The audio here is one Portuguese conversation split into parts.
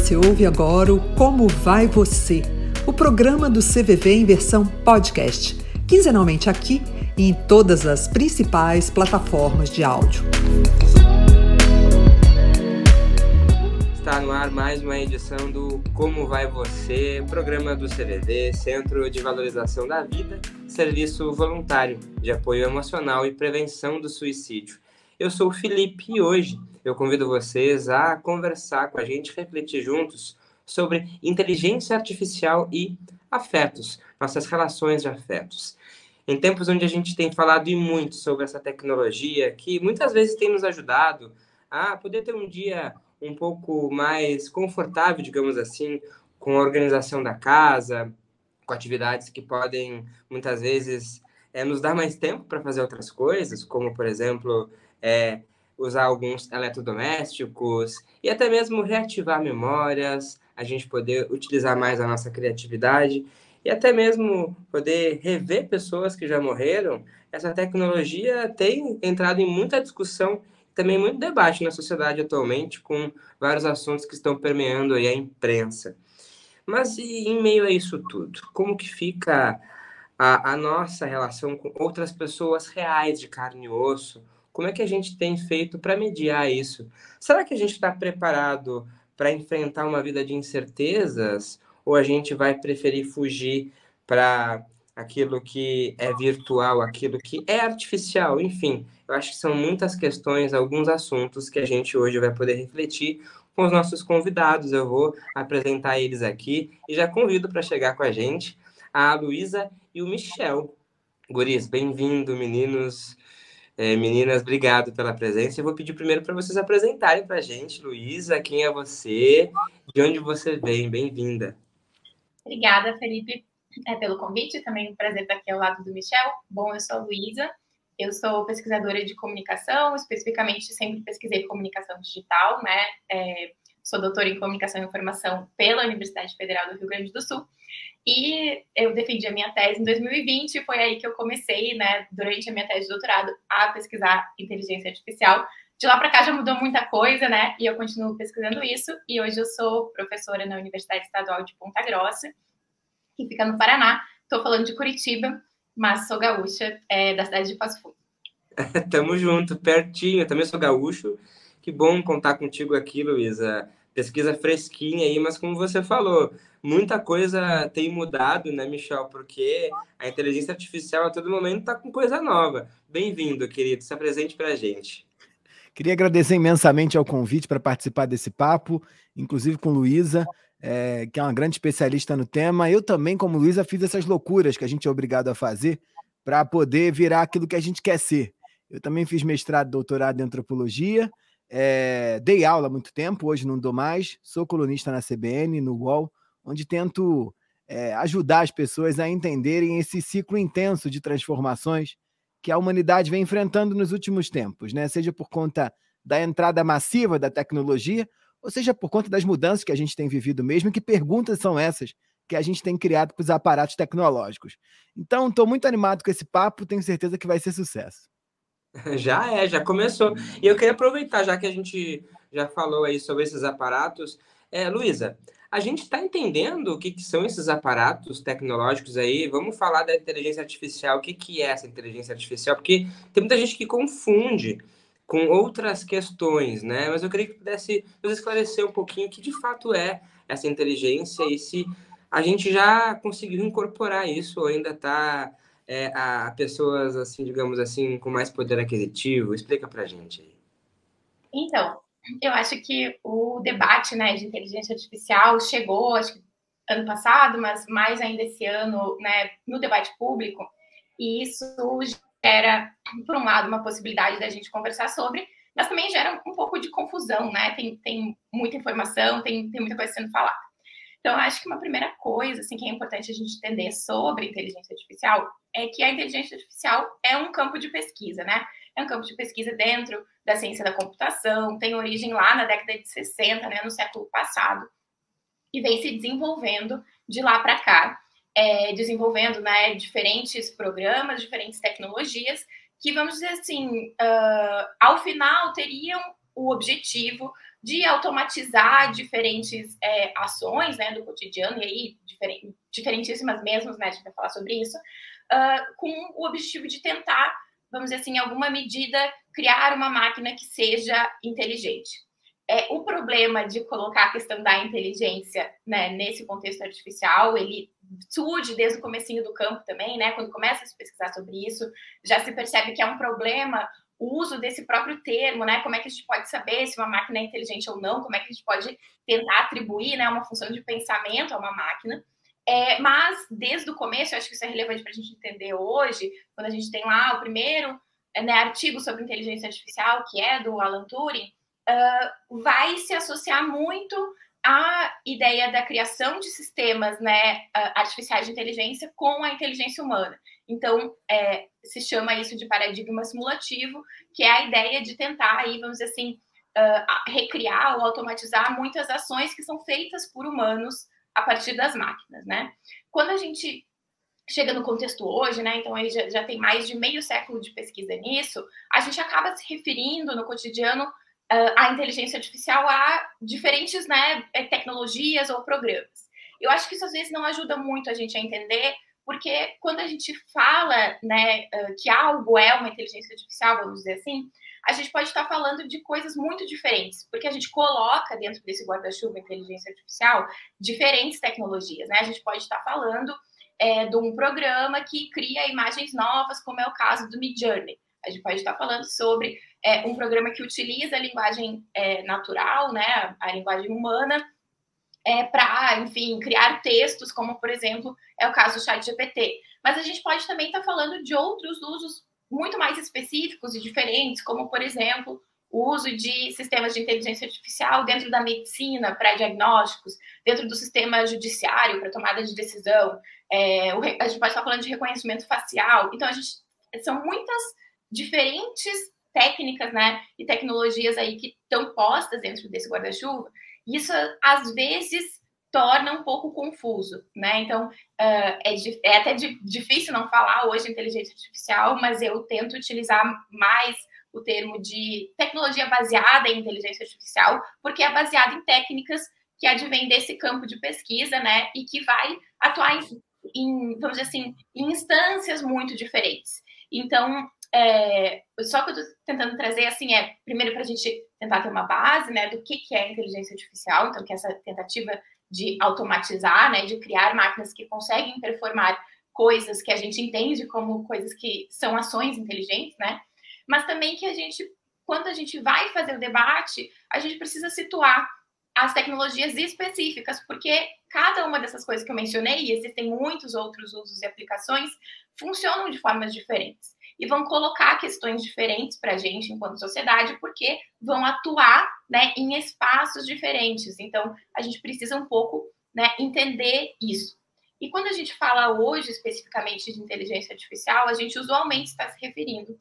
Você ouve agora o Como Vai Você, o programa do CVV em versão podcast, quinzenalmente aqui e em todas as principais plataformas de áudio. Está no ar mais uma edição do Como Vai Você, programa do CVV, Centro de Valorização da Vida, serviço voluntário de apoio emocional e prevenção do suicídio. Eu sou o Felipe e hoje eu convido vocês a conversar com a gente, refletir juntos sobre inteligência artificial e afetos, nossas relações de afetos. Em tempos onde a gente tem falado e muito sobre essa tecnologia, que muitas vezes tem nos ajudado a poder ter um dia um pouco mais confortável, digamos assim, com a organização da casa, com atividades que podem muitas vezes é, nos dar mais tempo para fazer outras coisas, como por exemplo é, usar alguns eletrodomésticos e até mesmo reativar memórias, a gente poder utilizar mais a nossa criatividade e até mesmo poder rever pessoas que já morreram. Essa tecnologia tem entrado em muita discussão também muito debate na sociedade atualmente com vários assuntos que estão permeando aí a imprensa. Mas e em meio a isso tudo, como que fica a, a nossa relação com outras pessoas reais de carne e osso, como é que a gente tem feito para mediar isso? Será que a gente está preparado para enfrentar uma vida de incertezas? Ou a gente vai preferir fugir para aquilo que é virtual, aquilo que é artificial? Enfim, eu acho que são muitas questões, alguns assuntos que a gente hoje vai poder refletir com os nossos convidados. Eu vou apresentar eles aqui e já convido para chegar com a gente a Luísa e o Michel. Guris, bem-vindo, meninos. É, meninas, obrigado pela presença. Eu vou pedir primeiro para vocês apresentarem para a gente, Luísa, quem é você, de onde você vem. Bem-vinda. Obrigada, Felipe, é, pelo convite. Também um prazer estar aqui ao lado do Michel. Bom, eu sou a Luísa, eu sou pesquisadora de comunicação, especificamente sempre pesquisei comunicação digital, né? É, sou doutora em comunicação e informação pela Universidade Federal do Rio Grande do Sul. E eu defendi a minha tese em 2020, e foi aí que eu comecei, né, durante a minha tese de doutorado, a pesquisar inteligência artificial. De lá para cá já mudou muita coisa, né? E eu continuo pesquisando isso. E hoje eu sou professora na Universidade Estadual de Ponta Grossa, que fica no Paraná. Estou falando de Curitiba, mas sou gaúcha, é, da cidade de Passo Fundo. Tamo junto, pertinho. Eu também sou gaúcho. Que bom contar contigo aqui, Luísa pesquisa fresquinha aí, mas como você falou, muita coisa tem mudado, né, Michel? Porque a inteligência artificial a todo momento está com coisa nova. Bem-vindo, querido, se apresente para a gente. Queria agradecer imensamente ao convite para participar desse papo, inclusive com Luísa, é, que é uma grande especialista no tema. Eu também, como Luísa, fiz essas loucuras que a gente é obrigado a fazer para poder virar aquilo que a gente quer ser. Eu também fiz mestrado, doutorado em antropologia, é, dei aula há muito tempo, hoje não dou mais. Sou colunista na CBN, no UOL, onde tento é, ajudar as pessoas a entenderem esse ciclo intenso de transformações que a humanidade vem enfrentando nos últimos tempos, né? Seja por conta da entrada massiva da tecnologia, ou seja por conta das mudanças que a gente tem vivido mesmo. Que perguntas são essas que a gente tem criado para os aparatos tecnológicos? Então, estou muito animado com esse papo, tenho certeza que vai ser sucesso. Já é, já começou. E eu queria aproveitar, já que a gente já falou aí sobre esses aparatos. É, Luísa, a gente está entendendo o que, que, são esses aparatos tecnológicos aí? Vamos falar da inteligência artificial. O que, que é essa inteligência artificial? Porque tem muita gente que confunde com outras questões, né? Mas eu queria que pudesse nos esclarecer um pouquinho o que de fato é essa inteligência e se a gente já conseguiu incorporar isso ou ainda está é, a pessoas, assim, digamos assim, com mais poder aquisitivo? Explica para gente aí. Então, eu acho que o debate né, de inteligência artificial chegou, acho que ano passado, mas mais ainda esse ano, né, no debate público, e isso gera, por um lado, uma possibilidade da gente conversar sobre, mas também gera um pouco de confusão, né? Tem, tem muita informação, tem, tem muita coisa sendo falada. Então, acho que uma primeira coisa assim, que é importante a gente entender sobre inteligência artificial é que a inteligência artificial é um campo de pesquisa, né? É um campo de pesquisa dentro da ciência da computação, tem origem lá na década de 60, né, no século passado, e vem se desenvolvendo de lá para cá, é, desenvolvendo né, diferentes programas, diferentes tecnologias, que, vamos dizer assim, uh, ao final teriam o objetivo de automatizar diferentes é, ações né, do cotidiano, e aí diferent, diferentíssimas mesmo, né, a gente vai falar sobre isso, uh, com o objetivo de tentar, vamos dizer assim, em alguma medida, criar uma máquina que seja inteligente. É, o problema de colocar a questão da inteligência né, nesse contexto artificial, ele surge desde o comecinho do campo também, né? Quando começa a se pesquisar sobre isso, já se percebe que é um problema o uso desse próprio termo, né? Como é que a gente pode saber se uma máquina é inteligente ou não? Como é que a gente pode tentar atribuir, né, uma função de pensamento a uma máquina? É, mas desde o começo, eu acho que isso é relevante para a gente entender hoje, quando a gente tem lá o primeiro né, artigo sobre inteligência artificial, que é do Alan Turing, uh, vai se associar muito à ideia da criação de sistemas né, artificiais de inteligência com a inteligência humana. Então, é, se chama isso de paradigma simulativo, que é a ideia de tentar, aí, vamos dizer assim, uh, recriar ou automatizar muitas ações que são feitas por humanos a partir das máquinas, né? Quando a gente chega no contexto hoje, né? Então, aí já, já tem mais de meio século de pesquisa nisso, a gente acaba se referindo no cotidiano uh, a inteligência artificial a diferentes né, tecnologias ou programas. Eu acho que isso às vezes não ajuda muito a gente a entender porque quando a gente fala né, que algo é uma inteligência artificial, vamos dizer assim, a gente pode estar falando de coisas muito diferentes, porque a gente coloca dentro desse guarda-chuva inteligência artificial diferentes tecnologias, né? A gente pode estar falando é, de um programa que cria imagens novas, como é o caso do Midjourney. A gente pode estar falando sobre é, um programa que utiliza a linguagem é, natural, né, a linguagem humana, é, para, enfim, criar textos, como, por exemplo, é o caso do chat GPT. Mas a gente pode também estar tá falando de outros usos muito mais específicos e diferentes, como, por exemplo, o uso de sistemas de inteligência artificial dentro da medicina para diagnósticos, dentro do sistema judiciário para tomada de decisão. É, o, a gente pode estar falando de reconhecimento facial. Então, a gente, são muitas diferentes técnicas né, e tecnologias aí que estão postas dentro desse guarda-chuva isso às vezes torna um pouco confuso, né? Então uh, é, é, até difícil não falar hoje inteligência artificial, mas eu tento utilizar mais o termo de tecnologia baseada em inteligência artificial, porque é baseada em técnicas que advém desse campo de pesquisa, né? E que vai atuar em, em vamos dizer assim, em instâncias muito diferentes. Então, é, só que eu estou tentando trazer, assim, é, primeiro para a gente tentar ter uma base, né, do que, que é inteligência artificial, então, que é essa tentativa de automatizar, né, de criar máquinas que conseguem performar coisas que a gente entende como coisas que são ações inteligentes, né, mas também que a gente, quando a gente vai fazer o debate, a gente precisa situar as tecnologias específicas, porque cada uma dessas coisas que eu mencionei, e existem muitos outros usos e aplicações, funcionam de formas diferentes e vão colocar questões diferentes para a gente enquanto sociedade, porque vão atuar né, em espaços diferentes. Então, a gente precisa um pouco né, entender isso. E quando a gente fala hoje especificamente de inteligência artificial, a gente usualmente está se referindo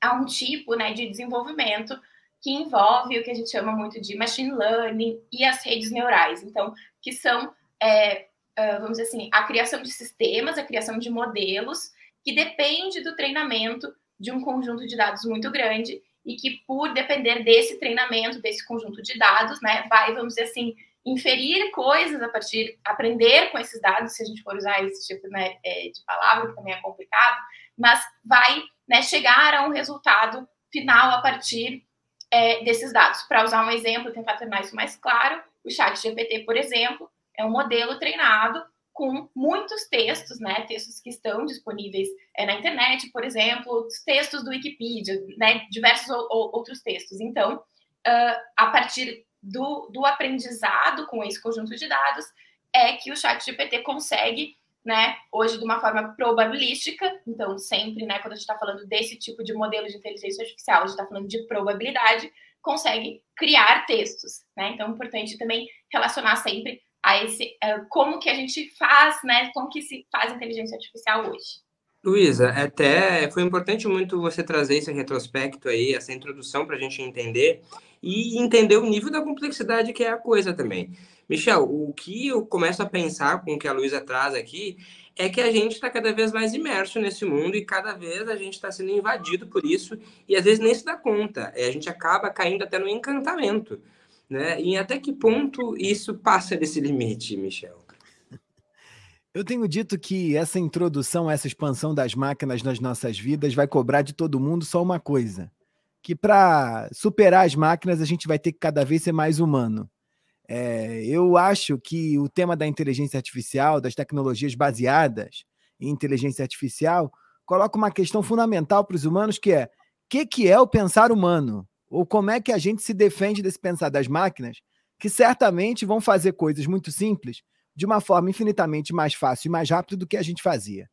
a um tipo né, de desenvolvimento que envolve o que a gente chama muito de machine learning e as redes neurais. Então, que são, é, vamos dizer assim, a criação de sistemas, a criação de modelos que depende do treinamento de um conjunto de dados muito grande e que, por depender desse treinamento, desse conjunto de dados, né, vai, vamos dizer assim, inferir coisas a partir, aprender com esses dados, se a gente for usar esse tipo né, é, de palavra, que também é complicado, mas vai né, chegar a um resultado final a partir é, desses dados. Para usar um exemplo, tentar tornar isso mais claro, o chat GPT, por exemplo, é um modelo treinado com muitos textos, né, textos que estão disponíveis é, na internet, por exemplo, os textos do Wikipedia, né, diversos outros textos. Então, uh, a partir do, do aprendizado com esse conjunto de dados, é que o chat GPT consegue, né, hoje de uma forma probabilística, então sempre, né, quando a gente está falando desse tipo de modelo de inteligência artificial, a gente está falando de probabilidade, consegue criar textos, né, então é importante também relacionar sempre a esse uh, como que a gente faz, né? Como que se faz inteligência artificial hoje. Luísa, até foi importante muito você trazer esse retrospecto aí, essa introdução para a gente entender e entender o nível da complexidade que é a coisa também. Michel, o que eu começo a pensar com o que a Luísa traz aqui é que a gente está cada vez mais imerso nesse mundo e cada vez a gente está sendo invadido por isso e às vezes nem se dá conta. A gente acaba caindo até no encantamento. Né? E até que ponto isso passa desse limite, Michel? Eu tenho dito que essa introdução, essa expansão das máquinas nas nossas vidas vai cobrar de todo mundo só uma coisa: que para superar as máquinas a gente vai ter que cada vez ser mais humano. É, eu acho que o tema da inteligência artificial, das tecnologias baseadas em inteligência artificial, coloca uma questão fundamental para os humanos que é o que, que é o pensar humano? Ou como é que a gente se defende desse pensar das máquinas, que certamente vão fazer coisas muito simples de uma forma infinitamente mais fácil e mais rápida do que a gente fazia.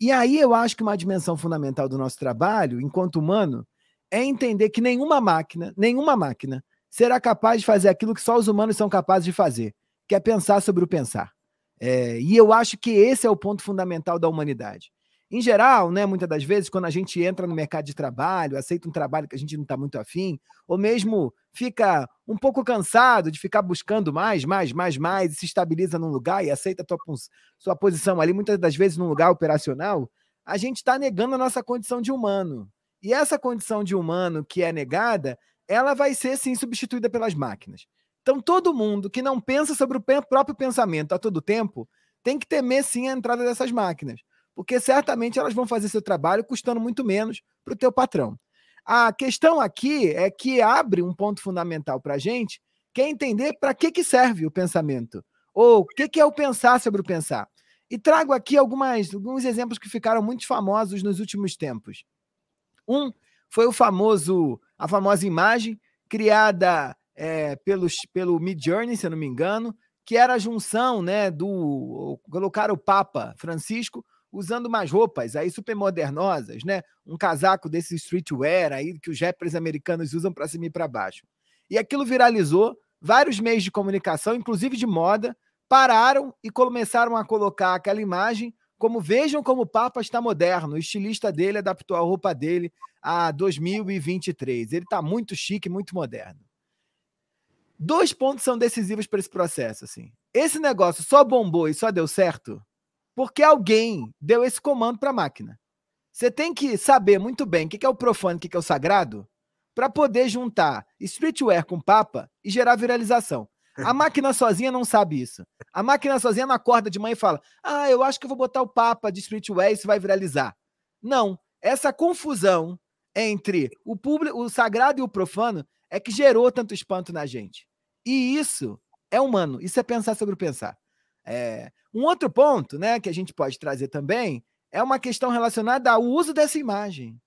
E aí eu acho que uma dimensão fundamental do nosso trabalho, enquanto humano, é entender que nenhuma máquina, nenhuma máquina, será capaz de fazer aquilo que só os humanos são capazes de fazer, que é pensar sobre o pensar. É, e eu acho que esse é o ponto fundamental da humanidade. Em geral, né, muitas das vezes, quando a gente entra no mercado de trabalho, aceita um trabalho que a gente não está muito afim, ou mesmo fica um pouco cansado de ficar buscando mais, mais, mais, mais, e se estabiliza num lugar e aceita tua, sua posição ali, muitas das vezes num lugar operacional, a gente está negando a nossa condição de humano. E essa condição de humano que é negada, ela vai ser sim substituída pelas máquinas. Então, todo mundo que não pensa sobre o próprio pensamento a todo tempo tem que temer sim a entrada dessas máquinas porque certamente elas vão fazer seu trabalho custando muito menos para o teu patrão. A questão aqui é que abre um ponto fundamental para a gente, que é entender para que, que serve o pensamento, ou o que, que é o pensar sobre o pensar. E trago aqui algumas, alguns exemplos que ficaram muito famosos nos últimos tempos. Um foi o famoso, a famosa imagem criada é, pelos, pelo Mid Journey, se eu não me engano, que era a junção né, do colocar o Papa Francisco usando umas roupas aí super modernosas, né? Um casaco desse streetwear aí que os rappers americanos usam para cima e para baixo. E aquilo viralizou, vários meios de comunicação, inclusive de moda, pararam e começaram a colocar aquela imagem como vejam como o Papa está moderno, o estilista dele adaptou a roupa dele a 2023. Ele está muito chique, muito moderno. Dois pontos são decisivos para esse processo, assim. Esse negócio só bombou e só deu certo porque alguém deu esse comando para a máquina. Você tem que saber muito bem o que é o profano e o que é o sagrado para poder juntar streetwear com papa e gerar viralização. A máquina sozinha não sabe isso. A máquina sozinha não acorda de manhã e fala: Ah, eu acho que eu vou botar o papa de streetwear e isso vai viralizar. Não. Essa confusão entre o público, o sagrado e o profano é que gerou tanto espanto na gente. E isso é humano. Isso é pensar sobre pensar. É, um outro ponto né, que a gente pode trazer também é uma questão relacionada ao uso dessa imagem.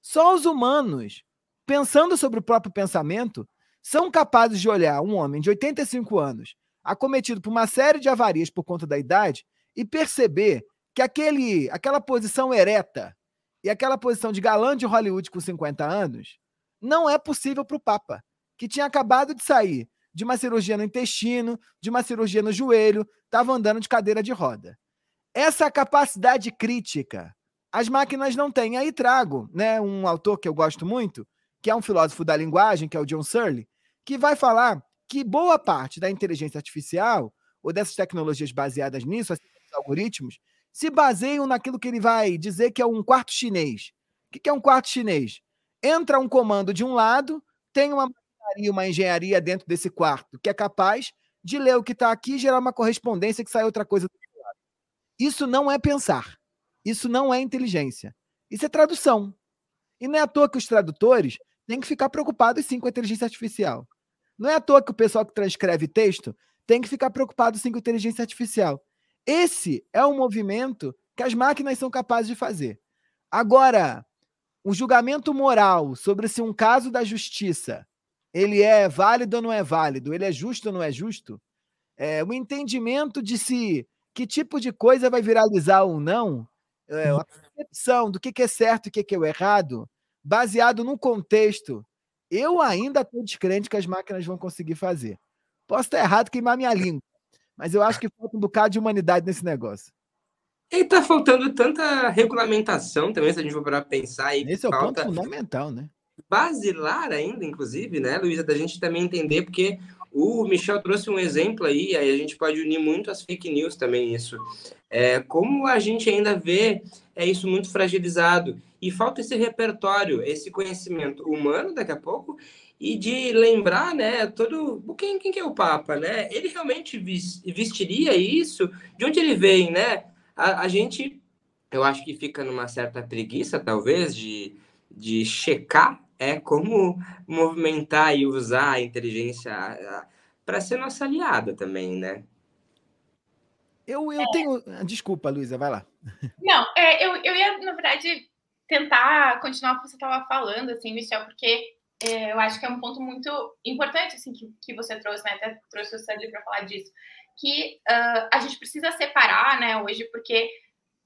Só os humanos, pensando sobre o próprio pensamento, são capazes de olhar um homem de 85 anos acometido por uma série de avarias por conta da idade e perceber que aquele, aquela posição ereta e aquela posição de galã de Hollywood com 50 anos não é possível para o Papa, que tinha acabado de sair de uma cirurgia no intestino, de uma cirurgia no joelho, estava andando de cadeira de roda. Essa capacidade crítica as máquinas não têm. Aí trago né, um autor que eu gosto muito, que é um filósofo da linguagem, que é o John Searle, que vai falar que boa parte da inteligência artificial, ou dessas tecnologias baseadas nisso, assim, algoritmos, se baseiam naquilo que ele vai dizer que é um quarto chinês. O que é um quarto chinês? Entra um comando de um lado, tem uma uma engenharia dentro desse quarto que é capaz de ler o que está aqui e gerar uma correspondência que sai outra coisa. Isso não é pensar. Isso não é inteligência. Isso é tradução. E não é à toa que os tradutores têm que ficar preocupados sim com a inteligência artificial. Não é à toa que o pessoal que transcreve texto tem que ficar preocupado sim com a inteligência artificial. Esse é um movimento que as máquinas são capazes de fazer. Agora, o julgamento moral sobre se um caso da justiça ele é válido ou não é válido, ele é justo ou não é justo, é, o entendimento de se que tipo de coisa vai viralizar ou não, é, a percepção do que, que é certo e o que, que é errado, baseado num contexto, eu ainda estou descrente que as máquinas vão conseguir fazer. Posso estar errado, queimar minha língua, mas eu acho que falta um bocado de humanidade nesse negócio. E tá faltando tanta regulamentação também, se a gente for para pensar. Esse é o ponto fundamental, né? Basilar ainda, inclusive, né, Luísa, da gente também entender, porque o Michel trouxe um exemplo aí, aí a gente pode unir muito as fake news também isso. É, como a gente ainda vê é isso muito fragilizado e falta esse repertório, esse conhecimento humano daqui a pouco e de lembrar, né, todo quem, quem que é o Papa, né? Ele realmente vestiria isso? De onde ele vem, né? A, a gente, eu acho que fica numa certa preguiça, talvez, de, de checar é como movimentar e usar a inteligência para ser nossa aliada também, né? Eu, eu é. tenho. Desculpa, Luísa, vai lá. Não, é, eu, eu ia, na verdade, tentar continuar o que você estava falando, assim, Michel, porque é, eu acho que é um ponto muito importante, assim, que, que você trouxe, né? Até trouxe o Sandro para falar disso, que uh, a gente precisa separar, né, hoje, porque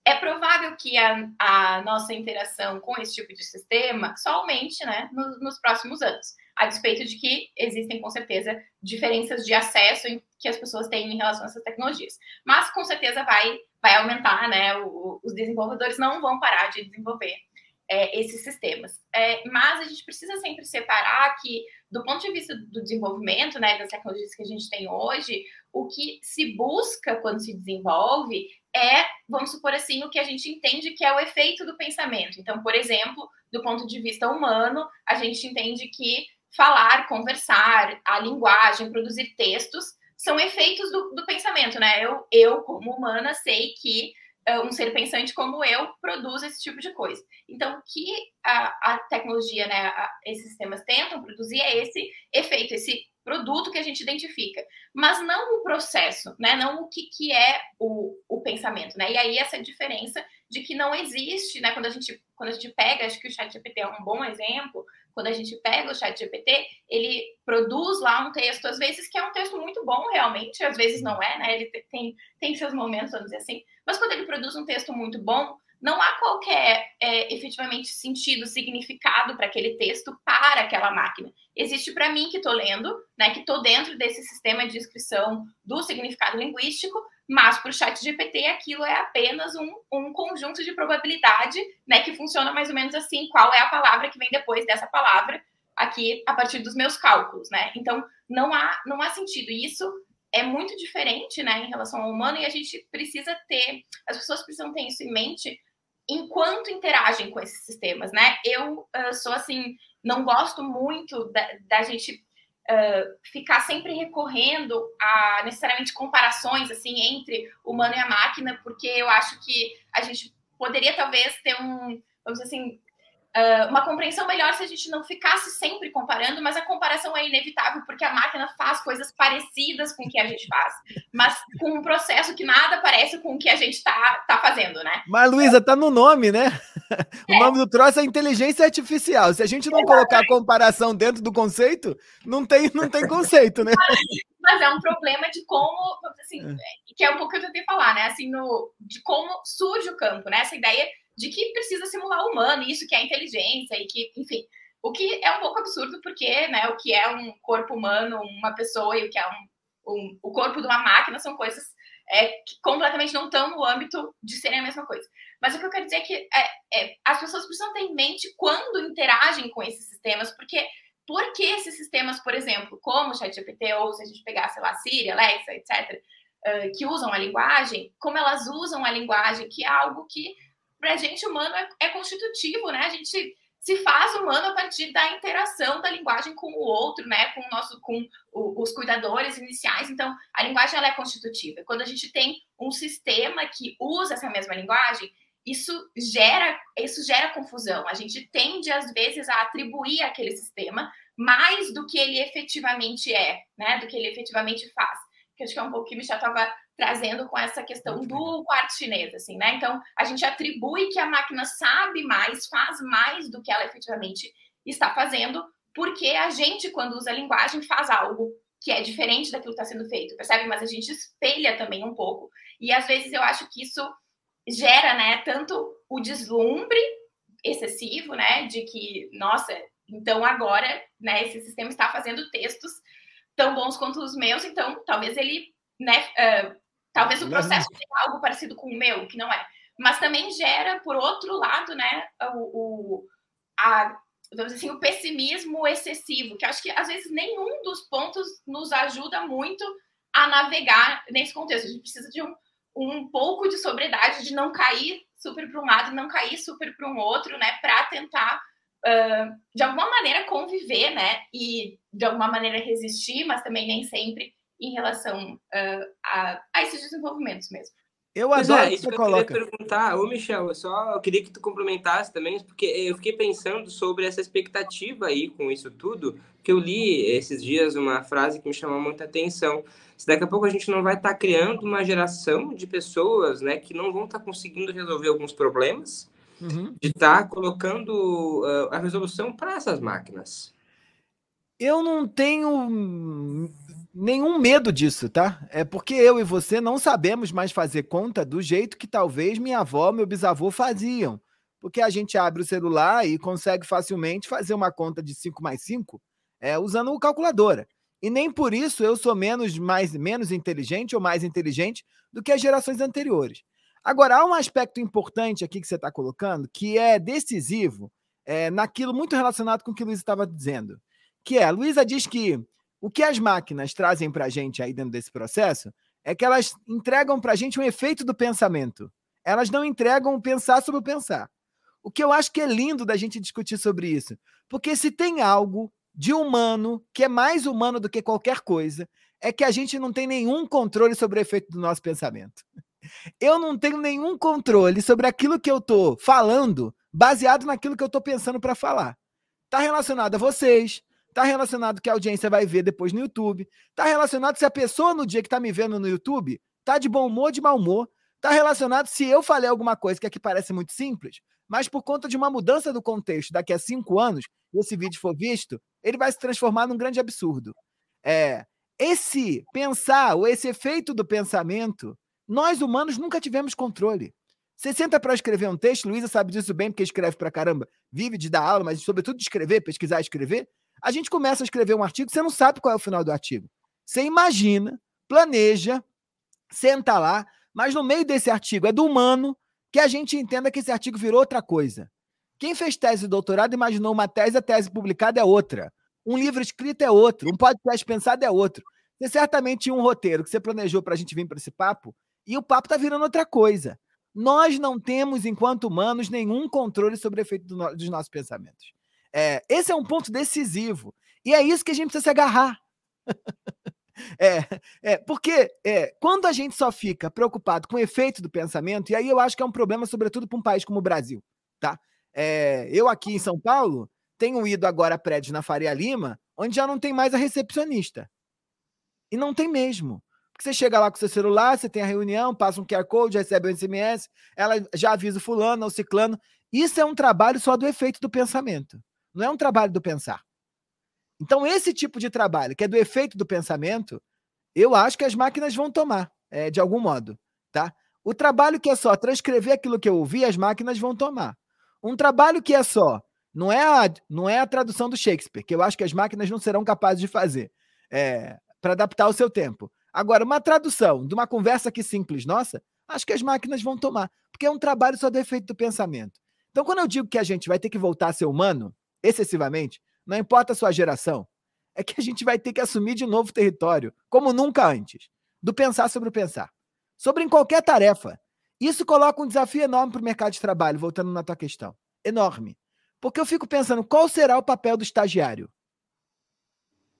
é provável que a, a, nossa interação com esse tipo de sistema só aumente né, nos, nos, próximos anos, a despeito de que existem, com certeza, diferenças de acesso que as pessoas têm em relação a essas tecnologias. Mas, com certeza, vai, vai aumentar, né? O, os desenvolvedores não vão parar de desenvolver é, esses sistemas. É, mas a gente precisa sempre separar que, do ponto de vista do desenvolvimento, né, das tecnologias que a gente tem hoje, o que se busca quando se desenvolve é, vamos supor assim, o que a gente entende que é o efeito do pensamento. Então, por exemplo, do ponto de vista humano, a gente entende que falar, conversar, a linguagem, produzir textos são efeitos do, do pensamento, né? Eu, eu, como humana, sei que uh, um ser pensante como eu produz esse tipo de coisa. Então, o que a, a tecnologia, né, a, esses sistemas tentam produzir é esse efeito, esse produto que a gente identifica, mas não o processo, né? Não o que, que é o, o pensamento, né? E aí essa diferença de que não existe, né? Quando a gente quando a gente pega, acho que o Chat GPT é um bom exemplo. Quando a gente pega o Chat GPT, ele produz lá um texto, às vezes que é um texto muito bom realmente, às vezes não é, né? Ele tem tem seus momentos, vamos dizer assim. Mas quando ele produz um texto muito bom, não há qualquer é, efetivamente sentido, significado para aquele texto para aquela máquina. Existe para mim que estou lendo, né, que estou dentro desse sistema de descrição do significado linguístico, mas para o chat GPT aquilo é apenas um, um conjunto de probabilidade, né, que funciona mais ou menos assim, qual é a palavra que vem depois dessa palavra aqui a partir dos meus cálculos, né? Então não há não há sentido isso é muito diferente, né, em relação ao humano e a gente precisa ter, as pessoas precisam ter isso em mente enquanto interagem com esses sistemas, né? Eu uh, sou assim, não gosto muito da, da gente uh, ficar sempre recorrendo a necessariamente comparações assim entre humano e a máquina, porque eu acho que a gente poderia talvez ter um, vamos dizer assim, uh, uma compreensão melhor se a gente não ficasse sempre comparando, mas a comparação é inevitável porque a máquina faz coisas parecidas com o que a gente faz, mas com um processo que nada parece com o que a gente está tá fazendo, né? Mas, Luísa, tá no nome, né? O é. nome do troço é inteligência artificial. Se a gente não colocar a comparação dentro do conceito, não tem, não tem conceito, né? Mas é um problema de como, assim, é. que é um pouco que eu tentei falar, né? Assim, no, de como surge o campo, né? Essa ideia de que precisa simular o humano, isso que é inteligência e que, enfim, o que é um pouco absurdo porque, né, o que é um corpo humano, uma pessoa e o que é um, um o corpo de uma máquina são coisas é, que completamente não estão no âmbito de serem a mesma coisa. Mas o que eu quero dizer é que é, é, as pessoas precisam ter em mente quando interagem com esses sistemas, porque por que esses sistemas, por exemplo, como o ChatGPT ou se a gente pegar, sei lá, Siri, Alexa, etc., que usam a linguagem, como elas usam a linguagem, que é algo que para a gente humano é, é, constitutivo, né? A gente se faz humano a partir da interação da linguagem com o outro, né? Com o nosso, com o, os cuidadores iniciais. Então, a linguagem ela é constitutiva. Quando a gente tem um sistema que usa essa mesma linguagem, isso gera, isso gera confusão. A gente tende às vezes a atribuir aquele sistema mais do que ele efetivamente é, né? Do que ele efetivamente faz. Que acho que é um pouco que o Michel estava trazendo com essa questão do quarto chinês, assim, né? Então, a gente atribui que a máquina sabe mais, faz mais do que ela efetivamente está fazendo, porque a gente, quando usa a linguagem, faz algo que é diferente daquilo que está sendo feito, percebe? Mas a gente espelha também um pouco. E às vezes eu acho que isso gera, né, tanto o deslumbre excessivo, né, de que, nossa, então agora, né, esse sistema está fazendo textos tão bons quanto os meus, então talvez ele, né, uh, Talvez o processo seja algo parecido com o meu, que não é. Mas também gera, por outro lado, né, o, o, a, assim, o pessimismo excessivo, que acho que às vezes nenhum dos pontos nos ajuda muito a navegar nesse contexto. A gente precisa de um, um pouco de sobriedade, de não cair super para um lado e não cair super para um outro, né, para tentar uh, de alguma maneira, conviver, né? E de alguma maneira resistir, mas também nem sempre em relação uh, a, a esses desenvolvimentos mesmo. Eu adoro é, isso que, que eu coloca. queria perguntar, ô Michel, eu só eu queria que tu complementasse também, porque eu fiquei pensando sobre essa expectativa aí com isso tudo, que eu li esses dias uma frase que me chamou muita atenção. Se daqui a pouco a gente não vai estar tá criando uma geração de pessoas, né, que não vão estar tá conseguindo resolver alguns problemas, uhum. de estar tá colocando uh, a resolução para essas máquinas. Eu não tenho nenhum medo disso, tá? É porque eu e você não sabemos mais fazer conta do jeito que talvez minha avó, meu bisavô faziam. Porque a gente abre o celular e consegue facilmente fazer uma conta de 5 mais 5 é, usando o calculadora. E nem por isso eu sou menos, mais, menos inteligente ou mais inteligente do que as gerações anteriores. Agora, há um aspecto importante aqui que você está colocando que é decisivo é, naquilo muito relacionado com o que o Luiz estava dizendo. Que é, a Luísa diz que o que as máquinas trazem para a gente aí dentro desse processo é que elas entregam para a gente um efeito do pensamento. Elas não entregam o pensar sobre o pensar. O que eu acho que é lindo da gente discutir sobre isso. Porque se tem algo de humano que é mais humano do que qualquer coisa, é que a gente não tem nenhum controle sobre o efeito do nosso pensamento. Eu não tenho nenhum controle sobre aquilo que eu estou falando baseado naquilo que eu estou pensando para falar. Está relacionado a vocês, Está relacionado que a audiência vai ver depois no YouTube. Está relacionado se a pessoa no dia que está me vendo no YouTube está de bom humor ou de mau humor. Está relacionado se eu falei alguma coisa que aqui parece muito simples, mas por conta de uma mudança do contexto, daqui a cinco anos, esse vídeo for visto, ele vai se transformar num grande absurdo. É, esse pensar, ou esse efeito do pensamento, nós humanos nunca tivemos controle. Você senta para escrever um texto, Luísa sabe disso bem, porque escreve para caramba, vive de dar aula, mas sobretudo de escrever, pesquisar e escrever. A gente começa a escrever um artigo, você não sabe qual é o final do artigo. Você imagina, planeja, senta lá, mas no meio desse artigo é do humano que a gente entenda que esse artigo virou outra coisa. Quem fez tese de doutorado imaginou uma tese, a tese publicada é outra. Um livro escrito é outro, um podcast pensado é outro. Você certamente tinha um roteiro que você planejou para a gente vir para esse papo e o papo está virando outra coisa. Nós não temos, enquanto humanos, nenhum controle sobre o efeito do no, dos nossos pensamentos. É, esse é um ponto decisivo. E é isso que a gente precisa se agarrar. é, é, porque é, quando a gente só fica preocupado com o efeito do pensamento, e aí eu acho que é um problema, sobretudo para um país como o Brasil. Tá? É, eu aqui em São Paulo tenho ido agora a prédios na Faria Lima, onde já não tem mais a recepcionista. E não tem mesmo. Porque você chega lá com seu celular, você tem a reunião, passa um QR Code, recebe um SMS, ela já avisa o fulano ou ciclano. Isso é um trabalho só do efeito do pensamento. Não é um trabalho do pensar. Então, esse tipo de trabalho, que é do efeito do pensamento, eu acho que as máquinas vão tomar, é, de algum modo. Tá? O trabalho que é só transcrever aquilo que eu ouvi, as máquinas vão tomar. Um trabalho que é só, não é a, não é a tradução do Shakespeare, que eu acho que as máquinas não serão capazes de fazer, é, para adaptar ao seu tempo. Agora, uma tradução de uma conversa aqui simples nossa, acho que as máquinas vão tomar, porque é um trabalho só do efeito do pensamento. Então, quando eu digo que a gente vai ter que voltar a ser humano, excessivamente, não importa a sua geração, é que a gente vai ter que assumir de novo território, como nunca antes, do pensar sobre o pensar. Sobre em qualquer tarefa. Isso coloca um desafio enorme para o mercado de trabalho, voltando na tua questão. Enorme. Porque eu fico pensando, qual será o papel do estagiário?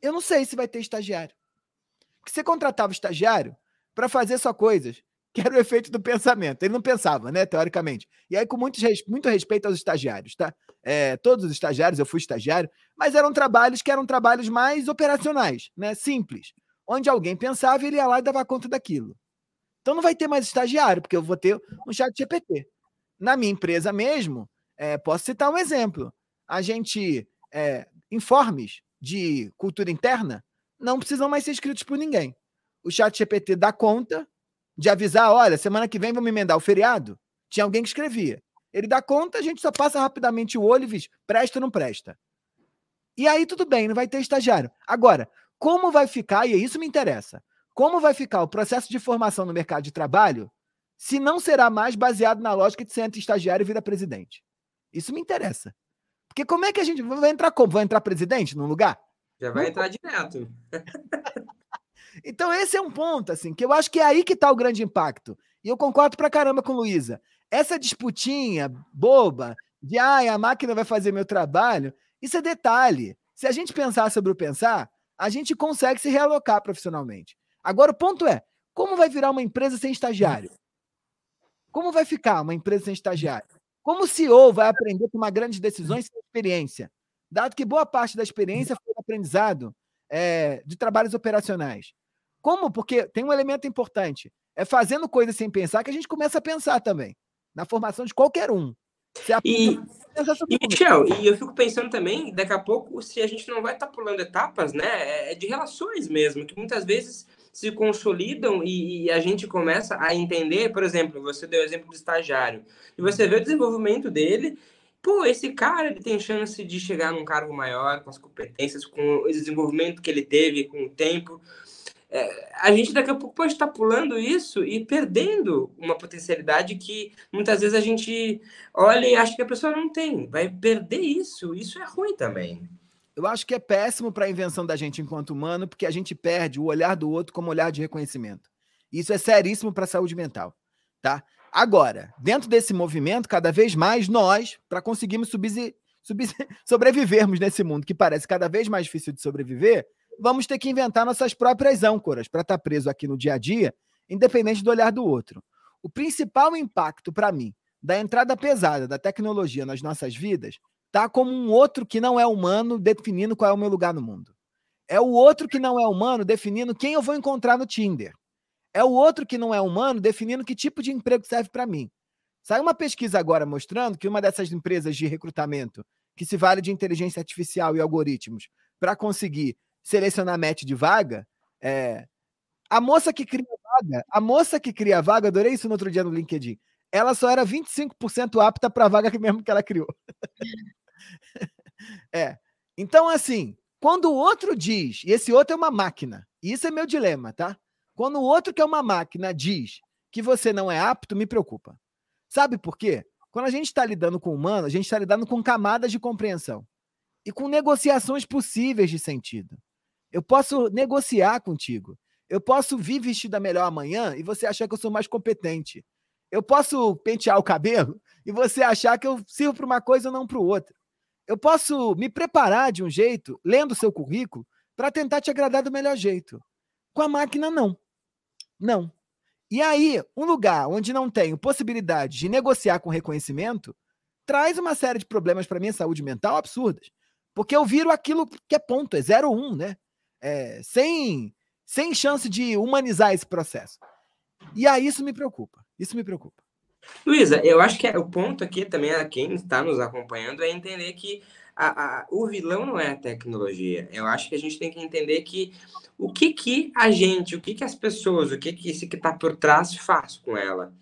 Eu não sei se vai ter estagiário. Porque você contratava o estagiário para fazer só coisas que era o efeito do pensamento. Ele não pensava, né, teoricamente. E aí, com muito, muito respeito aos estagiários, tá? É, todos os estagiários, eu fui estagiário, mas eram trabalhos que eram trabalhos mais operacionais, né, simples, onde alguém pensava e ele ia lá e dava conta daquilo. Então não vai ter mais estagiário, porque eu vou ter um chat GPT. Na minha empresa mesmo, é, posso citar um exemplo. A gente, é, informes de cultura interna não precisam mais ser escritos por ninguém. O chat GPT dá conta de avisar, olha, semana que vem vamos emendar o feriado, tinha alguém que escrevia. Ele dá conta, a gente só passa rapidamente o olho e diz, presta ou não presta. E aí tudo bem, não vai ter estagiário. Agora, como vai ficar, e isso me interessa, como vai ficar o processo de formação no mercado de trabalho se não será mais baseado na lógica de ser estagiário e vira presidente? Isso me interessa. Porque como é que a gente vai entrar como? Vai entrar presidente num lugar? Já vai entrar direto. Então, esse é um ponto, assim, que eu acho que é aí que está o grande impacto. E eu concordo pra caramba com Luísa. Essa disputinha boba de ah, a máquina vai fazer meu trabalho, isso é detalhe. Se a gente pensar sobre o pensar, a gente consegue se realocar profissionalmente. Agora, o ponto é: como vai virar uma empresa sem estagiário? Como vai ficar uma empresa sem estagiário? Como o CEO vai aprender a tomar grandes decisões sem experiência? Dado que boa parte da experiência foi aprendizado é, de trabalhos operacionais. Como? Porque tem um elemento importante. É fazendo coisas sem pensar que a gente começa a pensar também. Na formação de qualquer um. E, e, Michel, e eu fico pensando também, daqui a pouco, se a gente não vai estar tá pulando etapas, né? É, é de relações mesmo, que muitas vezes se consolidam e, e, a gente começa a entender, por exemplo, você deu o exemplo do estagiário, e você vê o desenvolvimento dele, pô, esse cara ele tem chance de chegar num cargo maior, com as competências, com o desenvolvimento que ele teve com o tempo. É, a gente daqui a pouco pode estar pulando isso e perdendo uma potencialidade que muitas vezes a gente olha e acha que a pessoa não tem. Vai perder isso. Isso é ruim também. Eu acho que é péssimo para a invenção da gente enquanto humano, porque a gente perde o olhar do outro como olhar de reconhecimento. Isso é seríssimo para a saúde mental, tá? Agora, dentro desse movimento, cada vez mais nós, para conseguirmos sobrevivermos nesse mundo que parece cada vez mais difícil de sobreviver, vamos ter que inventar nossas próprias âncoras para estar tá preso aqui no dia a dia, independente do olhar do outro. O principal impacto para mim da entrada pesada da tecnologia nas nossas vidas tá como um outro que não é humano definindo qual é o meu lugar no mundo. É o outro que não é humano definindo quem eu vou encontrar no Tinder. É o outro que não é humano definindo que tipo de emprego serve para mim. Saiu uma pesquisa agora mostrando que uma dessas empresas de recrutamento que se vale de inteligência artificial e algoritmos para conseguir selecionar match de vaga, é, a moça que cria vaga, a moça que cria vaga, adorei isso no outro dia no LinkedIn, ela só era 25% apta para a vaga que mesmo que ela criou. é. Então, assim, quando o outro diz, e esse outro é uma máquina, e isso é meu dilema, tá? Quando o outro que é uma máquina diz que você não é apto, me preocupa. Sabe por quê? Quando a gente está lidando com humano, a gente está lidando com camadas de compreensão e com negociações possíveis de sentido. Eu posso negociar contigo. Eu posso vir vestida melhor amanhã e você achar que eu sou mais competente. Eu posso pentear o cabelo e você achar que eu sirvo para uma coisa e não para outra. Eu posso me preparar de um jeito, lendo o seu currículo, para tentar te agradar do melhor jeito. Com a máquina, não. Não. E aí, um lugar onde não tenho possibilidade de negociar com reconhecimento traz uma série de problemas para minha saúde mental absurdas. Porque eu viro aquilo que é ponto, é 0 1, um, né? É, sem, sem chance de humanizar esse processo. E aí isso me preocupa. Isso me preocupa. Luísa, eu acho que é, o ponto aqui também a quem está nos acompanhando é entender que a, a, o vilão não é a tecnologia. Eu acho que a gente tem que entender que o que, que a gente, o que, que as pessoas, o que, que esse que está por trás faz com ela.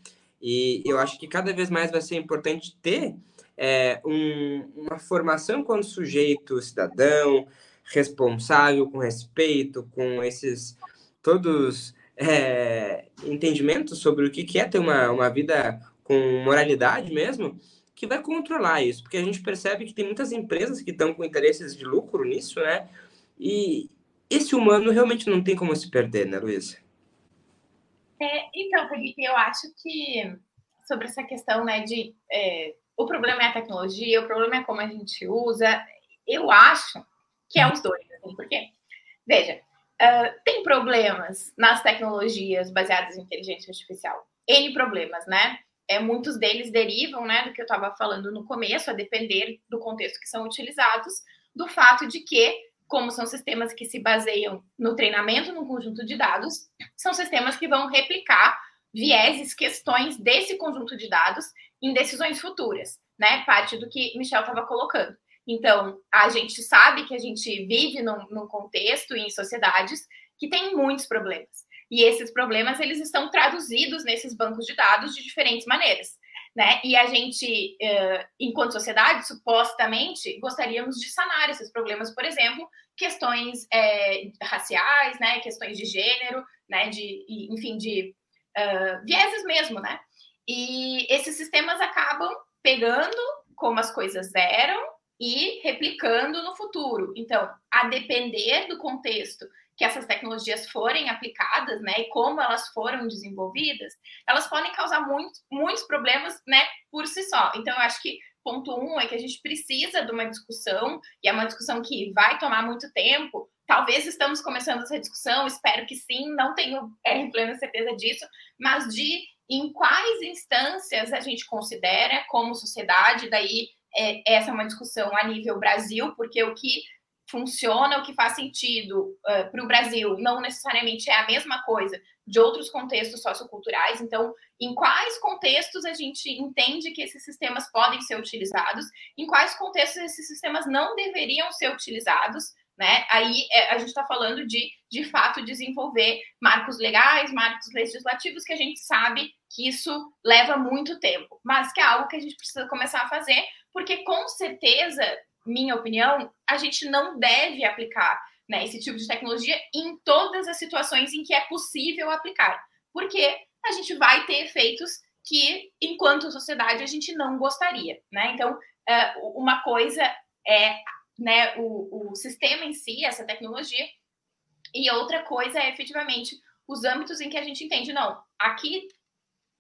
E eu acho que cada vez mais vai ser importante ter é, um, uma formação quando sujeito cidadão, responsável, com respeito, com esses todos é, entendimentos sobre o que é ter uma, uma vida com moralidade mesmo, que vai controlar isso, porque a gente percebe que tem muitas empresas que estão com interesses de lucro nisso, né? E esse humano realmente não tem como se perder, né, Luísa? É, então, Felipe, eu acho que sobre essa questão, né, de é, o problema é a tecnologia, o problema é como a gente usa, eu acho que é os dois, assim, porque, veja, uh, tem problemas nas tecnologias baseadas em inteligência artificial, N problemas, né? é, muitos deles derivam né, do que eu estava falando no começo, a depender do contexto que são utilizados, do fato de que, como são sistemas que se baseiam no treinamento num conjunto de dados, são sistemas que vão replicar vieses, questões desse conjunto de dados em decisões futuras, né? Parte do que Michel estava colocando. Então, a gente sabe que a gente vive num, num contexto e em sociedades que tem muitos problemas. E esses problemas eles estão traduzidos nesses bancos de dados de diferentes maneiras. Né? E a gente, enquanto sociedade, supostamente gostaríamos de sanar esses problemas, por exemplo, questões é, raciais, né? questões de gênero, né? de, enfim, de uh, vieses mesmo, né? E esses sistemas acabam pegando como as coisas eram e replicando no futuro. Então, a depender do contexto que essas tecnologias forem aplicadas, né, e como elas foram desenvolvidas, elas podem causar muitos, muitos problemas, né, por si só. Então, eu acho que ponto um é que a gente precisa de uma discussão, e é uma discussão que vai tomar muito tempo. Talvez estamos começando essa discussão, espero que sim, não tenho é, plena certeza disso, mas de em quais instâncias a gente considera como sociedade, daí é, essa é uma discussão a nível Brasil, porque o que funciona, o que faz sentido uh, para o Brasil não necessariamente é a mesma coisa de outros contextos socioculturais. Então, em quais contextos a gente entende que esses sistemas podem ser utilizados, em quais contextos esses sistemas não deveriam ser utilizados, né? Aí é, a gente está falando de, de fato, desenvolver marcos legais, marcos legislativos, que a gente sabe que isso leva muito tempo, mas que é algo que a gente precisa começar a fazer, porque com certeza, minha opinião, a gente não deve aplicar né, esse tipo de tecnologia em todas as situações em que é possível aplicar, porque a gente vai ter efeitos que, enquanto sociedade, a gente não gostaria, né? Então, é, uma coisa é né, o, o sistema em si, essa tecnologia, e outra coisa é efetivamente os âmbitos em que a gente entende, não, aqui,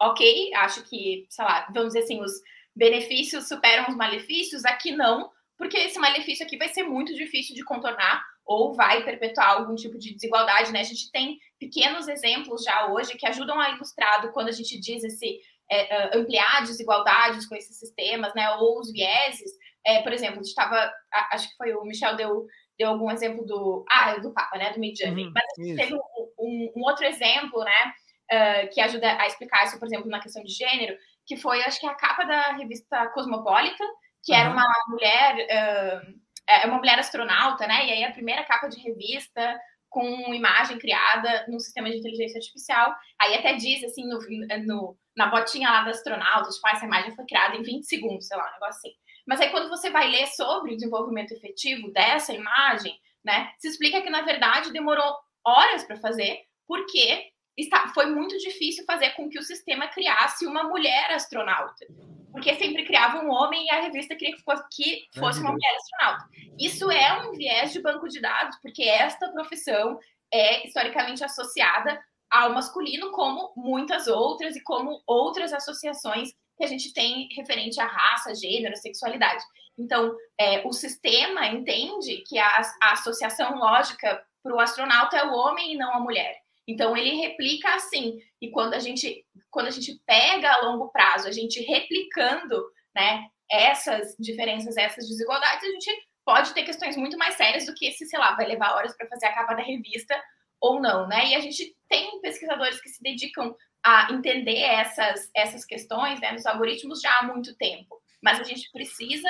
ok, acho que, sei lá, vamos dizer assim, os benefícios superam os malefícios, aqui não, porque esse malefício aqui vai ser muito difícil de contornar ou vai perpetuar algum tipo de desigualdade, né? A gente tem pequenos exemplos já hoje que ajudam a ilustrar quando a gente diz esse é, ampliar desigualdades com esses sistemas, né? Ou os vieses. É, por exemplo, a gente estava, acho que foi o Michel deu, deu algum exemplo do, ah, do Papa, né? Do Midjourney. Uhum, Mas a gente teve um, um, um, outro exemplo, né? Uh, que ajuda a explicar isso, por exemplo, na questão de gênero, que foi, acho que a capa da revista Cosmopolitan, que uhum. era uma mulher, uh, é uma mulher astronauta, né? E aí a primeira capa de revista com imagem criada num sistema de inteligência artificial. Aí até diz assim no, no na botinha lá da astronauta, tipo, essa imagem foi criada em 20 segundos, sei lá, um negócio assim. Mas aí quando você vai ler sobre o desenvolvimento efetivo dessa imagem, né, se explica que na verdade demorou horas para fazer, porque está, foi muito difícil fazer com que o sistema criasse uma mulher astronauta porque sempre criava um homem e a revista queria que fosse, que fosse uma mulher astronauta. Isso é um viés de banco de dados, porque esta profissão é historicamente associada ao masculino, como muitas outras e como outras associações que a gente tem referente à raça, gênero, sexualidade. Então, é, o sistema entende que a, a associação lógica para o astronauta é o homem e não a mulher. Então ele replica assim. E quando a gente quando a gente pega a longo prazo, a gente replicando, né, essas diferenças, essas desigualdades, a gente pode ter questões muito mais sérias do que se, sei lá, vai levar horas para fazer a capa da revista ou não, né? E a gente tem pesquisadores que se dedicam a entender essas, essas questões né, nos algoritmos já há muito tempo. Mas a gente precisa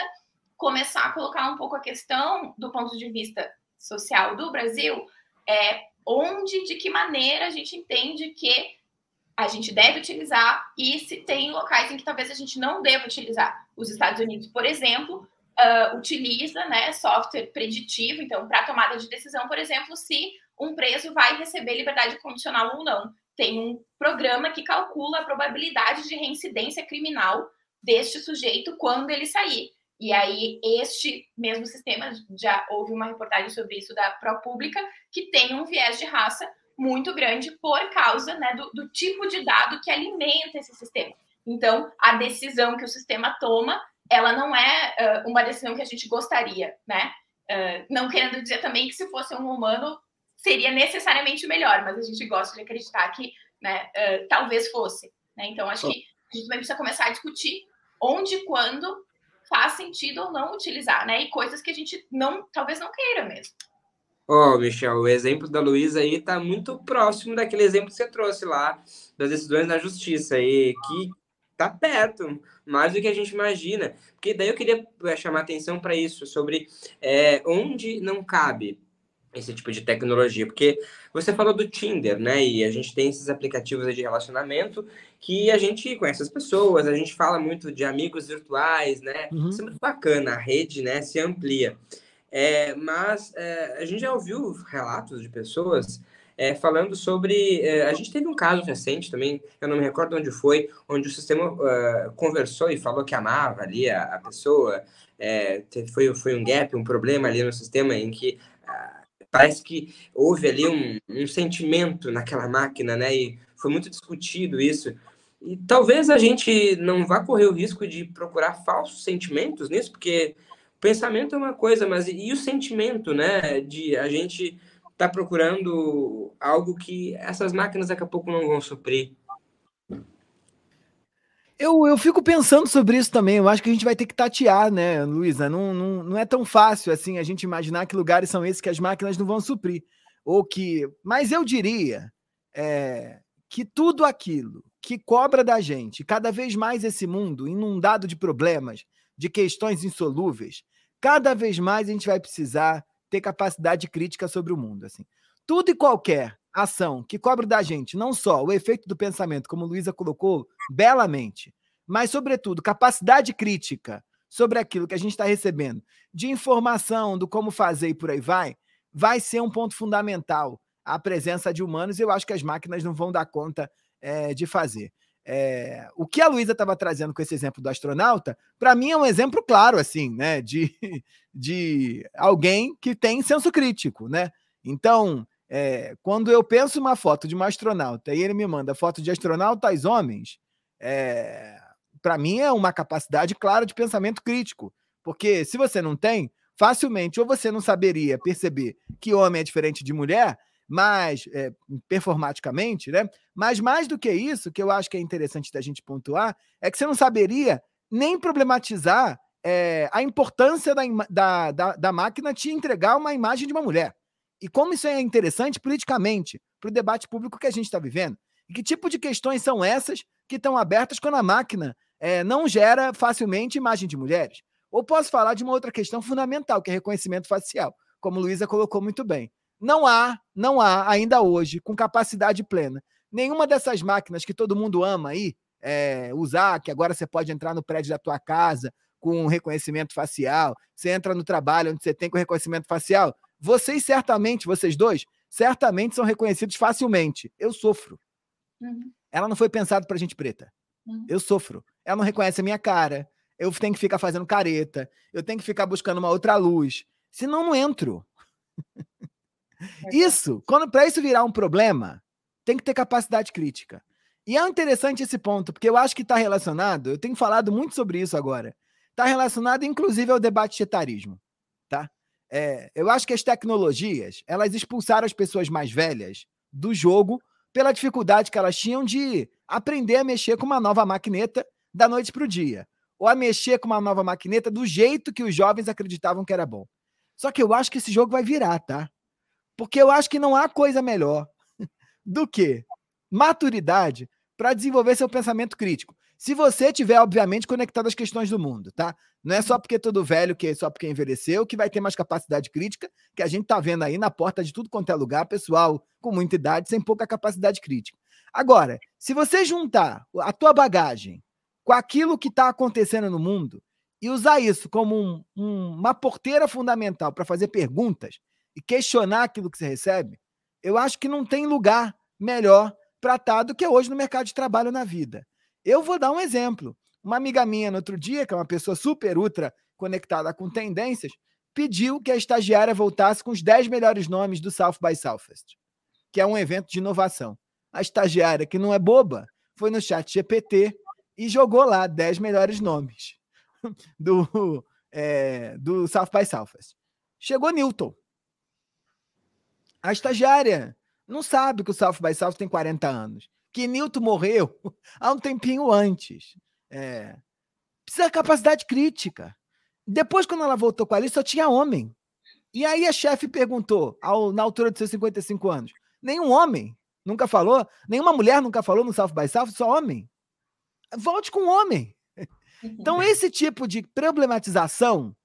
começar a colocar um pouco a questão do ponto de vista social do Brasil, é, onde, de que maneira a gente entende que a gente deve utilizar e se tem locais em que talvez a gente não deva utilizar. Os Estados Unidos, por exemplo, uh, utiliza né, software preditivo, então, para tomada de decisão, por exemplo, se um preso vai receber liberdade condicional ou não. Tem um programa que calcula a probabilidade de reincidência criminal deste sujeito quando ele sair. E aí, este mesmo sistema, já houve uma reportagem sobre isso da ProPublica, que tem um viés de raça muito grande por causa né, do, do tipo de dado que alimenta esse sistema. Então, a decisão que o sistema toma, ela não é uh, uma decisão que a gente gostaria, né? Uh, não querendo dizer também que se fosse um humano seria necessariamente melhor, mas a gente gosta de acreditar que, né, uh, talvez fosse. Né? Então, acho que a gente vai precisar começar a discutir onde e quando faz sentido ou não utilizar, né? E coisas que a gente não, talvez não queira mesmo. Ó, oh, Michel, o exemplo da Luísa aí tá muito próximo daquele exemplo que você trouxe lá, das decisões da justiça aí, que tá perto, mais do que a gente imagina. Porque daí eu queria eh, chamar atenção para isso, sobre é, onde não cabe esse tipo de tecnologia, porque você falou do Tinder, né? E a gente tem esses aplicativos de relacionamento que a gente conhece as pessoas, a gente fala muito de amigos virtuais, né? Uhum. Isso é muito bacana, a rede, né, se amplia. É, mas é, a gente já ouviu relatos de pessoas é, falando sobre. É, a gente teve um caso recente também, eu não me recordo onde foi, onde o sistema uh, conversou e falou que amava ali a, a pessoa. É, foi, foi um gap, um problema ali no sistema em que parece que houve ali um, um sentimento naquela máquina, né? E foi muito discutido isso. E talvez a gente não vá correr o risco de procurar falsos sentimentos nisso, porque o pensamento é uma coisa, mas e o sentimento, né? De a gente tá procurando algo que essas máquinas daqui a pouco não vão suprir. Eu, eu fico pensando sobre isso também. Eu acho que a gente vai ter que tatear, né, Luísa? Não, não, não é tão fácil assim a gente imaginar que lugares são esses que as máquinas não vão suprir. Ou que. Mas eu diria é, que tudo aquilo que cobra da gente, cada vez mais esse mundo inundado de problemas, de questões insolúveis, cada vez mais a gente vai precisar ter capacidade crítica sobre o mundo. Assim. Tudo e qualquer ação que cobre da gente não só o efeito do pensamento, como Luísa colocou belamente, mas, sobretudo, capacidade crítica sobre aquilo que a gente está recebendo, de informação, do como fazer e por aí vai, vai ser um ponto fundamental a presença de humanos e eu acho que as máquinas não vão dar conta é, de fazer. É, o que a Luísa estava trazendo com esse exemplo do astronauta, para mim é um exemplo claro, assim, né, de, de alguém que tem senso crítico, né? Então, é, quando eu penso uma foto de um astronauta e ele me manda foto de astronautas homens, é, para mim é uma capacidade clara de pensamento crítico. Porque se você não tem, facilmente ou você não saberia perceber que homem é diferente de mulher, mas é, performaticamente, né? Mas mais do que isso, que eu acho que é interessante da gente pontuar, é que você não saberia nem problematizar é, a importância da, da, da, da máquina te entregar uma imagem de uma mulher. E como isso é interessante politicamente para o debate público que a gente está vivendo. E que tipo de questões são essas que estão abertas quando a máquina é, não gera facilmente imagem de mulheres? Ou posso falar de uma outra questão fundamental, que é reconhecimento facial, como Luísa colocou muito bem. Não há, não há ainda hoje, com capacidade plena, nenhuma dessas máquinas que todo mundo ama aí é, usar, que agora você pode entrar no prédio da tua casa com reconhecimento facial, você entra no trabalho onde você tem com reconhecimento facial, vocês certamente, vocês dois, certamente são reconhecidos facilmente. Eu sofro. Uhum. Ela não foi pensada para gente preta. Uhum. Eu sofro. Ela não reconhece a minha cara. Eu tenho que ficar fazendo careta. Eu tenho que ficar buscando uma outra luz. Senão, não entro. isso, quando para isso virar um problema, tem que ter capacidade crítica. E é interessante esse ponto, porque eu acho que está relacionado, eu tenho falado muito sobre isso agora, está relacionado inclusive ao debate de etarismo. Tá? É, eu acho que as tecnologias elas expulsaram as pessoas mais velhas do jogo pela dificuldade que elas tinham de aprender a mexer com uma nova maquineta da noite para o dia, ou a mexer com uma nova maquineta do jeito que os jovens acreditavam que era bom. Só que eu acho que esse jogo vai virar, tá? Porque eu acho que não há coisa melhor do que maturidade para desenvolver seu pensamento crítico. Se você tiver, obviamente, conectado às questões do mundo, tá? Não é só porque é todo velho, que é só porque envelheceu, que vai ter mais capacidade crítica, que a gente tá vendo aí na porta de tudo quanto é lugar, pessoal com muita idade, sem pouca capacidade crítica. Agora, se você juntar a tua bagagem com aquilo que está acontecendo no mundo e usar isso como um, um, uma porteira fundamental para fazer perguntas e questionar aquilo que você recebe, eu acho que não tem lugar melhor para estar tá do que hoje no mercado de trabalho na vida. Eu vou dar um exemplo. Uma amiga minha no outro dia, que é uma pessoa super ultra conectada com tendências, pediu que a estagiária voltasse com os 10 melhores nomes do South by Southwest, que é um evento de inovação. A estagiária, que não é boba, foi no chat GPT e jogou lá 10 melhores nomes do, é, do South by Southwest. Chegou Newton. A estagiária não sabe que o South by Southwest tem 40 anos que Newton morreu há um tempinho antes. É, precisa de capacidade crítica. Depois, quando ela voltou com a só tinha homem. E aí a chefe perguntou, ao, na altura de seus 55 anos, nenhum homem nunca falou, nenhuma mulher nunca falou no South by South, só homem. Volte com homem. Então, esse tipo de problematização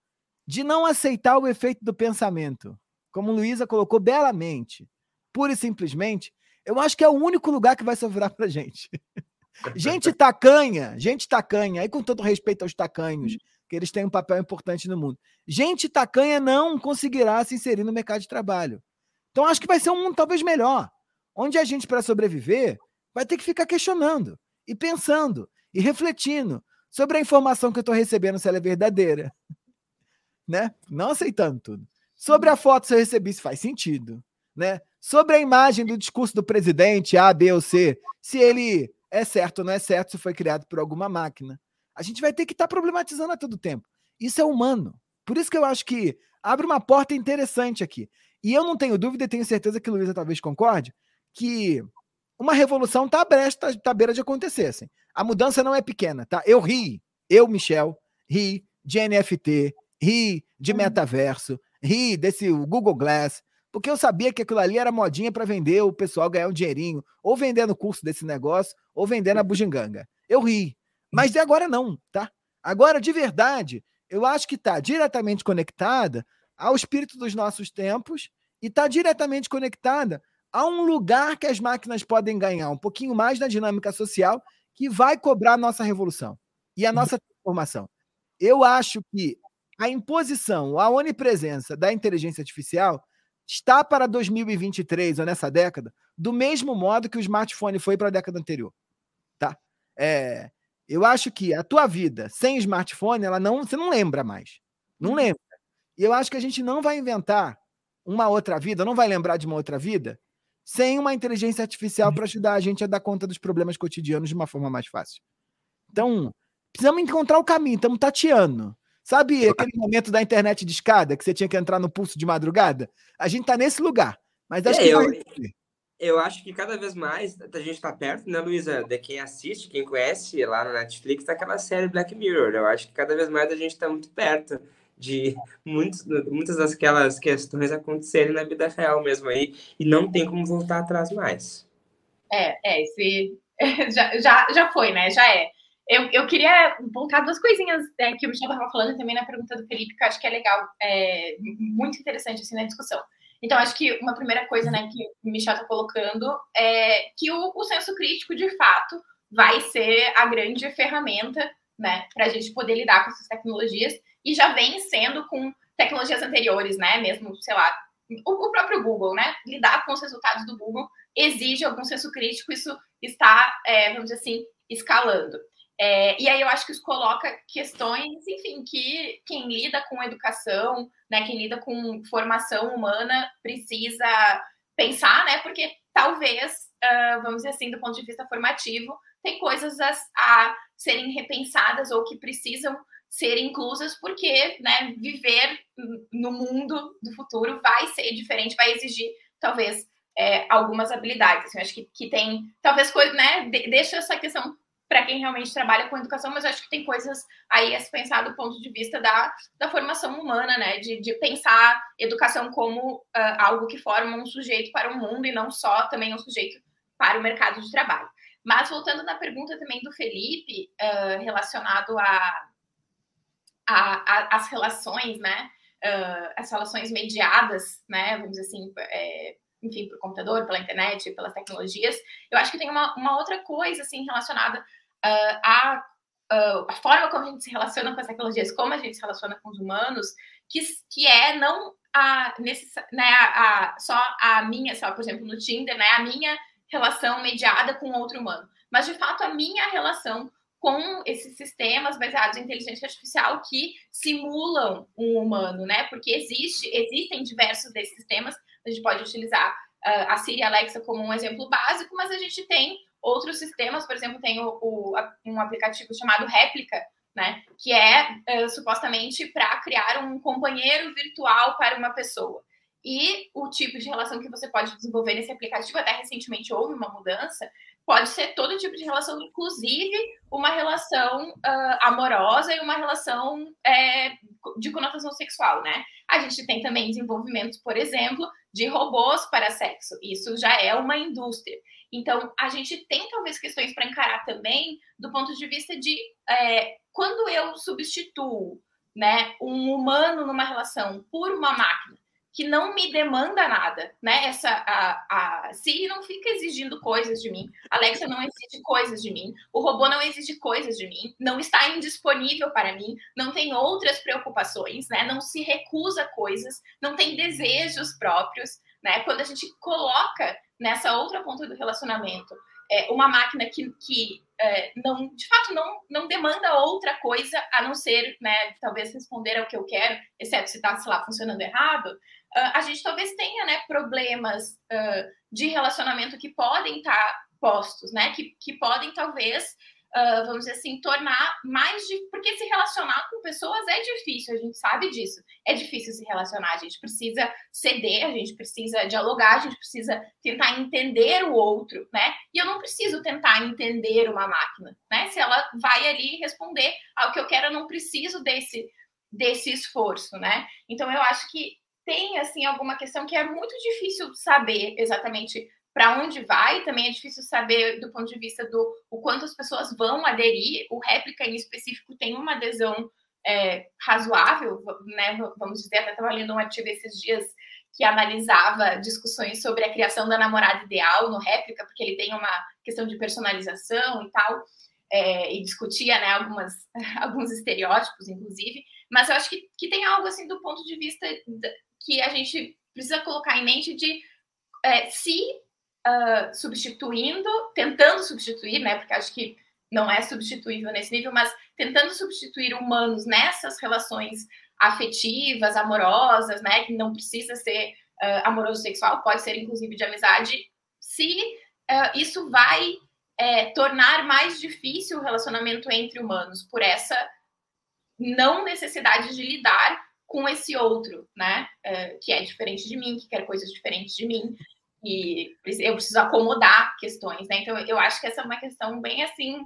de não aceitar o efeito do pensamento, como Luísa colocou belamente, pura e simplesmente, eu acho que é o único lugar que vai sobrar pra gente. gente tacanha, gente tacanha, aí com todo respeito aos tacanhos, que eles têm um papel importante no mundo. Gente tacanha não conseguirá se inserir no mercado de trabalho. Então acho que vai ser um mundo talvez melhor, onde a gente para sobreviver vai ter que ficar questionando e pensando e refletindo sobre a informação que eu estou recebendo se ela é verdadeira, né? Não aceitando tudo. Sobre a foto se eu recebi se faz sentido, né? Sobre a imagem do discurso do presidente A, B ou C, se ele é certo ou não é certo se foi criado por alguma máquina. A gente vai ter que estar tá problematizando a todo tempo. Isso é humano. Por isso que eu acho que abre uma porta interessante aqui. E eu não tenho dúvida e tenho certeza que Luísa talvez concorde que uma revolução está à tá à beira de acontecer. Assim. A mudança não é pequena, tá? Eu ri, eu, Michel, ri de NFT, ri de uhum. metaverso, ri desse Google Glass, porque eu sabia que aquilo ali era modinha para vender o pessoal ganhar um dinheirinho, ou vendendo o curso desse negócio, ou vendendo a bugiganga. Eu ri. Mas de agora não, tá? Agora, de verdade, eu acho que está diretamente conectada ao espírito dos nossos tempos e está diretamente conectada a um lugar que as máquinas podem ganhar um pouquinho mais na dinâmica social que vai cobrar a nossa revolução e a nossa transformação. Eu acho que a imposição, a onipresença da inteligência artificial está para 2023 ou nessa década do mesmo modo que o smartphone foi para a década anterior, tá? É, eu acho que a tua vida sem smartphone, ela não, você não lembra mais. Não uhum. lembra. E eu acho que a gente não vai inventar uma outra vida, não vai lembrar de uma outra vida sem uma inteligência artificial para ajudar a gente a dar conta dos problemas cotidianos de uma forma mais fácil. Então, precisamos encontrar o caminho, estamos tateando. Sabe aquele momento da internet de escada que você tinha que entrar no pulso de madrugada? A gente está nesse lugar. Mas acho é, que. Eu, eu acho que cada vez mais a gente está perto, né, Luísa? De quem assiste, quem conhece lá na Netflix, daquela série Black Mirror. Eu acho que cada vez mais a gente está muito perto de muitos, muitas daquelas questões acontecerem na vida real mesmo aí, e não tem como voltar atrás mais. É, é, esse já, já, já foi, né? Já é. Eu, eu queria voltar duas coisinhas né, que o Michel estava falando também na pergunta do Felipe, que eu acho que é legal, é, muito interessante assim na discussão. Então, acho que uma primeira coisa né, que o Michel está colocando é que o, o senso crítico, de fato, vai ser a grande ferramenta né, para a gente poder lidar com essas tecnologias e já vem sendo com tecnologias anteriores, né? Mesmo, sei lá, o, próprio Google, né? Lidar com os resultados do Google exige algum senso crítico, isso está, é, vamos dizer assim, escalando. É, e aí eu acho que isso coloca questões, enfim, que quem lida com educação, né, quem lida com formação humana precisa pensar, né? Porque talvez, uh, vamos dizer assim, do ponto de vista formativo, tem coisas a, a serem repensadas ou que precisam ser inclusas, porque né, viver no mundo do futuro vai ser diferente, vai exigir talvez é, algumas habilidades. Assim, eu acho que, que tem, talvez, coisa, né, deixa essa questão para quem realmente trabalha com educação, mas acho que tem coisas aí a se pensar do ponto de vista da, da formação humana, né? De, de pensar educação como uh, algo que forma um sujeito para o mundo e não só também um sujeito para o mercado de trabalho. Mas voltando na pergunta também do Felipe, uh, relacionado a, a, a, as relações, né? Uh, as relações mediadas, né? Vamos dizer assim, é, enfim, por computador, pela internet, pelas tecnologias. Eu acho que tem uma, uma outra coisa, assim, relacionada uh, à uh, a forma como a gente se relaciona com as tecnologias, como a gente se relaciona com os humanos, que, que é não a, necess, né, a, a, só a minha, só, por exemplo, no Tinder, né, a minha relação mediada com outro humano, mas de fato a minha relação com esses sistemas baseados em inteligência artificial que simulam um humano, né? Porque existe, existem diversos desses sistemas. A gente pode utilizar uh, a Siri e a Alexa como um exemplo básico, mas a gente tem outros sistemas, por exemplo, tem o, o um aplicativo chamado Réplica, né? Que é uh, supostamente para criar um companheiro virtual para uma pessoa. E o tipo de relação que você pode desenvolver nesse aplicativo, até recentemente houve uma mudança, pode ser todo tipo de relação, inclusive uma relação uh, amorosa e uma relação é, de conotação sexual, né? A gente tem também desenvolvimentos, por exemplo, de robôs para sexo. Isso já é uma indústria. Então, a gente tem talvez questões para encarar também do ponto de vista de é, quando eu substituo né, um humano numa relação por uma máquina que não me demanda nada, né? Essa a, a Siri não fica exigindo coisas de mim, Alexa não exige coisas de mim, o robô não exige coisas de mim, não está indisponível para mim, não tem outras preocupações, né? Não se recusa coisas, não tem desejos próprios, né? Quando a gente coloca nessa outra ponta do relacionamento é, uma máquina que, que é, não, de fato, não, não demanda outra coisa a não ser, né, talvez responder ao que eu quero, exceto se está, sei lá, funcionando errado, uh, a gente talvez tenha né, problemas uh, de relacionamento que podem estar tá postos, né? Que, que podem talvez uh, vamos dizer assim, tornar mais de. Porque se relacionar com pessoas é difícil, a gente sabe disso. É difícil se relacionar, a gente precisa ceder, a gente precisa dialogar, a gente precisa tentar entender o outro, né? E eu não preciso tentar entender uma máquina, né? Se ela vai ali responder ao que eu quero, eu não preciso desse, desse esforço, né? Então eu acho que tem assim alguma questão que é muito difícil saber exatamente para onde vai, também é difícil saber do ponto de vista do o quanto as pessoas vão aderir. O réplica em específico tem uma adesão é, razoável, né? Vamos dizer, até estava lendo um artigo esses dias que analisava discussões sobre a criação da namorada ideal no réplica, porque ele tem uma questão de personalização e tal, é, e discutia né, algumas, alguns estereótipos, inclusive, mas eu acho que, que tem algo assim do ponto de vista que a gente precisa colocar em mente de é, se uh, substituindo, tentando substituir, né? Porque acho que não é substituível nesse nível, mas tentando substituir humanos nessas relações afetivas, amorosas, né? Que não precisa ser uh, amoroso sexual, pode ser inclusive de amizade. Se uh, isso vai é, tornar mais difícil o relacionamento entre humanos por essa não necessidade de lidar com esse outro, né? Que é diferente de mim, que quer coisas diferentes de mim, e eu preciso acomodar questões, né? Então eu acho que essa é uma questão bem assim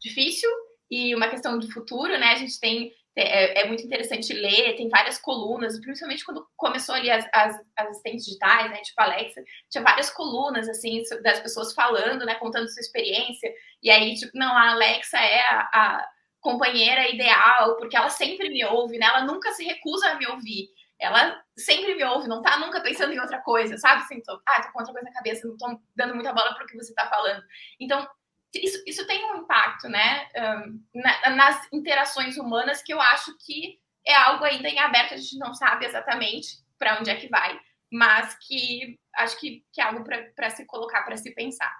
difícil e uma questão de futuro, né? A gente tem é, é muito interessante ler, tem várias colunas, principalmente quando começou ali as, as, as assistentes digitais, né? Tipo Alexa, tinha várias colunas assim das pessoas falando, né? Contando sua experiência. E aí, tipo, não, a Alexa é a, a companheira ideal, porque ela sempre me ouve, né? Ela nunca se recusa a me ouvir ela sempre me ouve, não tá nunca pensando em outra coisa, sabe? Assim, tô, ah, tô com outra coisa na cabeça, não tô dando muita bola para o que você tá falando. Então, isso, isso tem um impacto, né, um, na, nas interações humanas que eu acho que é algo ainda em aberto, a gente não sabe exatamente para onde é que vai, mas que acho que, que é algo para se colocar, para se pensar.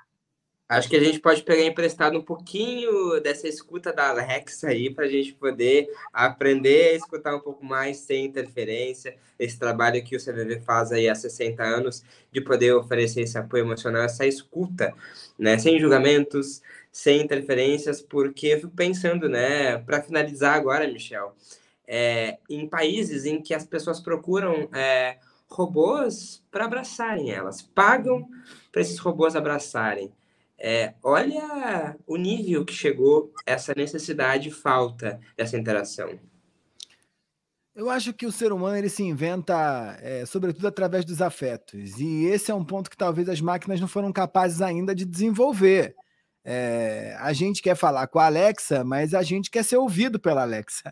Acho que a gente pode pegar emprestado um pouquinho dessa escuta da Alexa aí para a gente poder aprender a escutar um pouco mais sem interferência. Esse trabalho que o CVV faz aí há 60 anos de poder oferecer esse apoio emocional, essa escuta, né, sem julgamentos, sem interferências, porque eu fico pensando, né, para finalizar agora, Michel, é, em países em que as pessoas procuram é, robôs para abraçarem elas, pagam para esses robôs abraçarem. É, olha o nível que chegou essa necessidade e falta dessa interação. Eu acho que o ser humano ele se inventa, é, sobretudo através dos afetos, e esse é um ponto que talvez as máquinas não foram capazes ainda de desenvolver. É, a gente quer falar com a Alexa, mas a gente quer ser ouvido pela Alexa.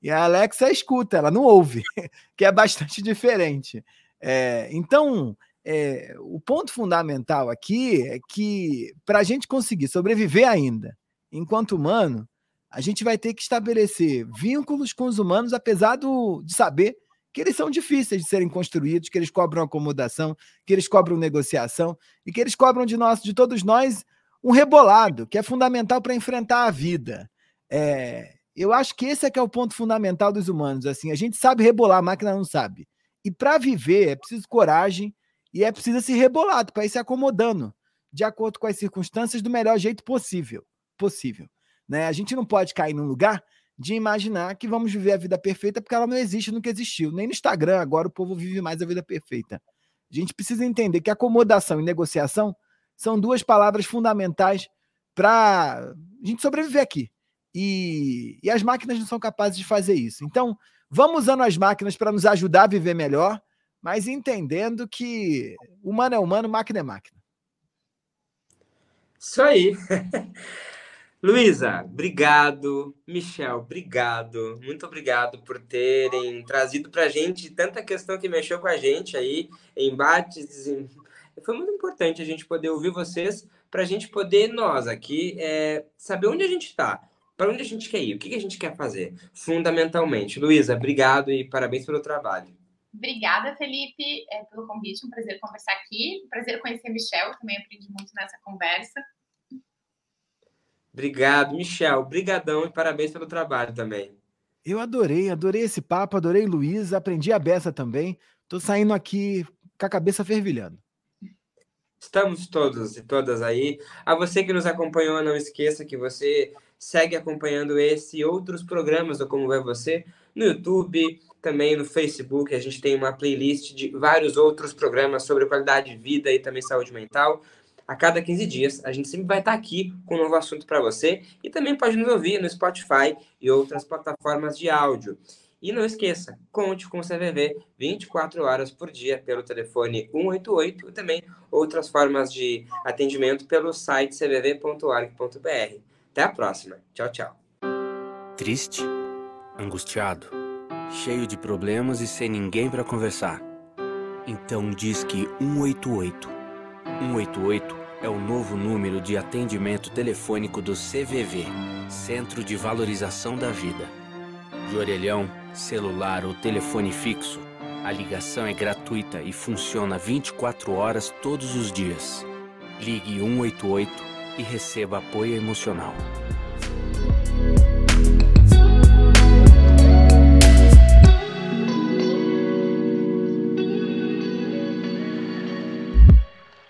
E a Alexa escuta, ela não ouve, que é bastante diferente. É, então, é, o ponto fundamental aqui é que para a gente conseguir sobreviver ainda, enquanto humano, a gente vai ter que estabelecer vínculos com os humanos, apesar do, de saber que eles são difíceis de serem construídos, que eles cobram acomodação, que eles cobram negociação e que eles cobram de nós, de todos nós, um rebolado, que é fundamental para enfrentar a vida. É, eu acho que esse é que é o ponto fundamental dos humanos. Assim, a gente sabe rebolar, a máquina não sabe. E para viver é preciso coragem, e é preciso se rebolar para ir se acomodando de acordo com as circunstâncias do melhor jeito possível. possível né? A gente não pode cair num lugar de imaginar que vamos viver a vida perfeita porque ela não existe, nunca existiu. Nem no Instagram agora o povo vive mais a vida perfeita. A gente precisa entender que acomodação e negociação são duas palavras fundamentais para a gente sobreviver aqui. E, e as máquinas não são capazes de fazer isso. Então, vamos usando as máquinas para nos ajudar a viver melhor mas entendendo que humano é humano, máquina é máquina. Isso aí. Luísa, obrigado. Michel, obrigado. Muito obrigado por terem trazido para a gente tanta questão que mexeu com a gente aí, embates. Foi muito importante a gente poder ouvir vocês, para a gente poder, nós aqui, é, saber onde a gente está, para onde a gente quer ir, o que a gente quer fazer, fundamentalmente. Luísa, obrigado e parabéns pelo trabalho. Obrigada, Felipe, é, pelo convite. Um prazer conversar aqui. Um prazer conhecer a Michel, também aprendi muito nessa conversa. Obrigado, Michel. Brigadão e parabéns pelo trabalho também. Eu adorei, adorei esse papo, adorei Luiz, aprendi a beça também. Tô saindo aqui com a cabeça fervilhando. Estamos todos e todas aí. A você que nos acompanhou, não esqueça que você segue acompanhando esse e outros programas do Como Vai Você no YouTube, também no Facebook. A gente tem uma playlist de vários outros programas sobre qualidade de vida e também saúde mental. A cada 15 dias, a gente sempre vai estar aqui com um novo assunto para você e também pode nos ouvir no Spotify e outras plataformas de áudio. E não esqueça, conte com o CVV 24 horas por dia pelo telefone 188 e também outras formas de atendimento pelo site cvv.org.br. Até a próxima. Tchau, tchau. Triste, angustiado, cheio de problemas e sem ninguém para conversar. Então diz que 188. 188 é o novo número de atendimento telefônico do CVV, Centro de Valorização da Vida. De orelhão celular ou telefone fixo, a ligação é gratuita e funciona 24 horas todos os dias. Ligue 188 e receba apoio emocional.